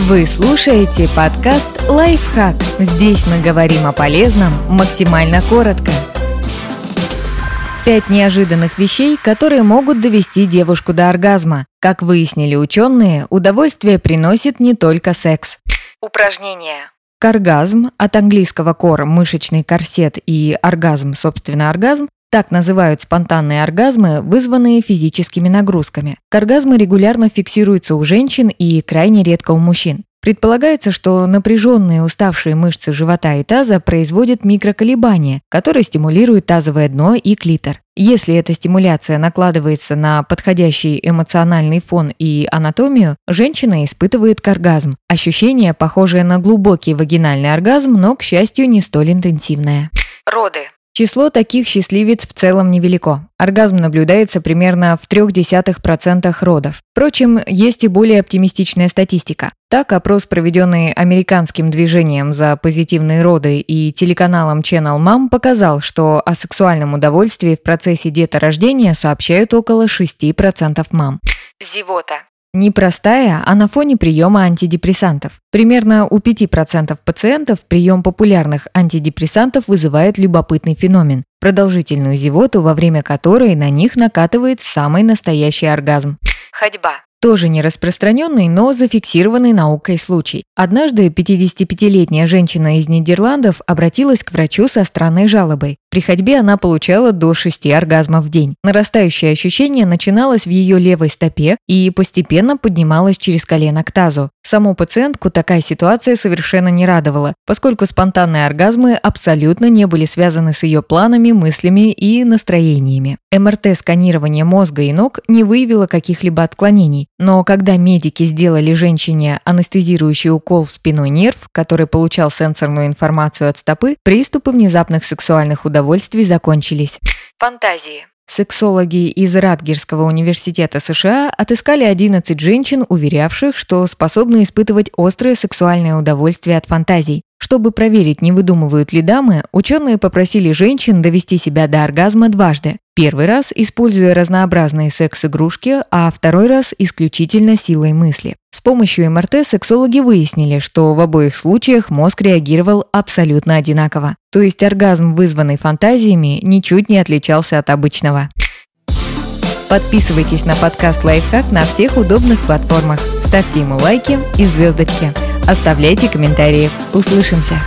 Вы слушаете подкаст «Лайфхак». Здесь мы говорим о полезном максимально коротко. Пять неожиданных вещей, которые могут довести девушку до оргазма. Как выяснили ученые, удовольствие приносит не только секс. Упражнение. Каргазм, от английского кор – мышечный корсет и оргазм, собственно, оргазм, так называют спонтанные оргазмы, вызванные физическими нагрузками. Оргазмы регулярно фиксируются у женщин и крайне редко у мужчин. Предполагается, что напряженные уставшие мышцы живота и таза производят микроколебания, которые стимулируют тазовое дно и клитор. Если эта стимуляция накладывается на подходящий эмоциональный фон и анатомию, женщина испытывает оргазм. Ощущение, похожее на глубокий вагинальный оргазм, но, к счастью, не столь интенсивное. Роды. Число таких счастливец в целом невелико. Оргазм наблюдается примерно в 0,3% родов. Впрочем, есть и более оптимистичная статистика. Так, опрос, проведенный американским движением за позитивные роды и телеканалом Channel Mom, показал, что о сексуальном удовольствии в процессе деторождения сообщают около 6% мам. Зевота. Непростая, а на фоне приема антидепрессантов. Примерно у 5% пациентов прием популярных антидепрессантов вызывает любопытный феномен – продолжительную зевоту, во время которой на них накатывает самый настоящий оргазм. Ходьба тоже не распространенный, но зафиксированный наукой случай. Однажды 55-летняя женщина из Нидерландов обратилась к врачу со странной жалобой. При ходьбе она получала до 6 оргазмов в день. Нарастающее ощущение начиналось в ее левой стопе и постепенно поднималось через колено к тазу. Саму пациентку такая ситуация совершенно не радовала, поскольку спонтанные оргазмы абсолютно не были связаны с ее планами, мыслями и настроениями. МРТ-сканирование мозга и ног не выявило каких-либо отклонений, но когда медики сделали женщине анестезирующий укол в спиной нерв, который получал сенсорную информацию от стопы, приступы внезапных сексуальных удовольствий закончились. Фантазии. Сексологи из Радгерского университета США отыскали 11 женщин, уверявших, что способны испытывать острое сексуальное удовольствие от фантазий. Чтобы проверить, не выдумывают ли дамы, ученые попросили женщин довести себя до оргазма дважды. Первый раз, используя разнообразные секс-игрушки, а второй раз исключительно силой мысли. С помощью МРТ сексологи выяснили, что в обоих случаях мозг реагировал абсолютно одинаково. То есть оргазм, вызванный фантазиями, ничуть не отличался от обычного. Подписывайтесь на подкаст «Лайфхак» на всех удобных платформах. Ставьте ему лайки и звездочки. Оставляйте комментарии. Услышимся!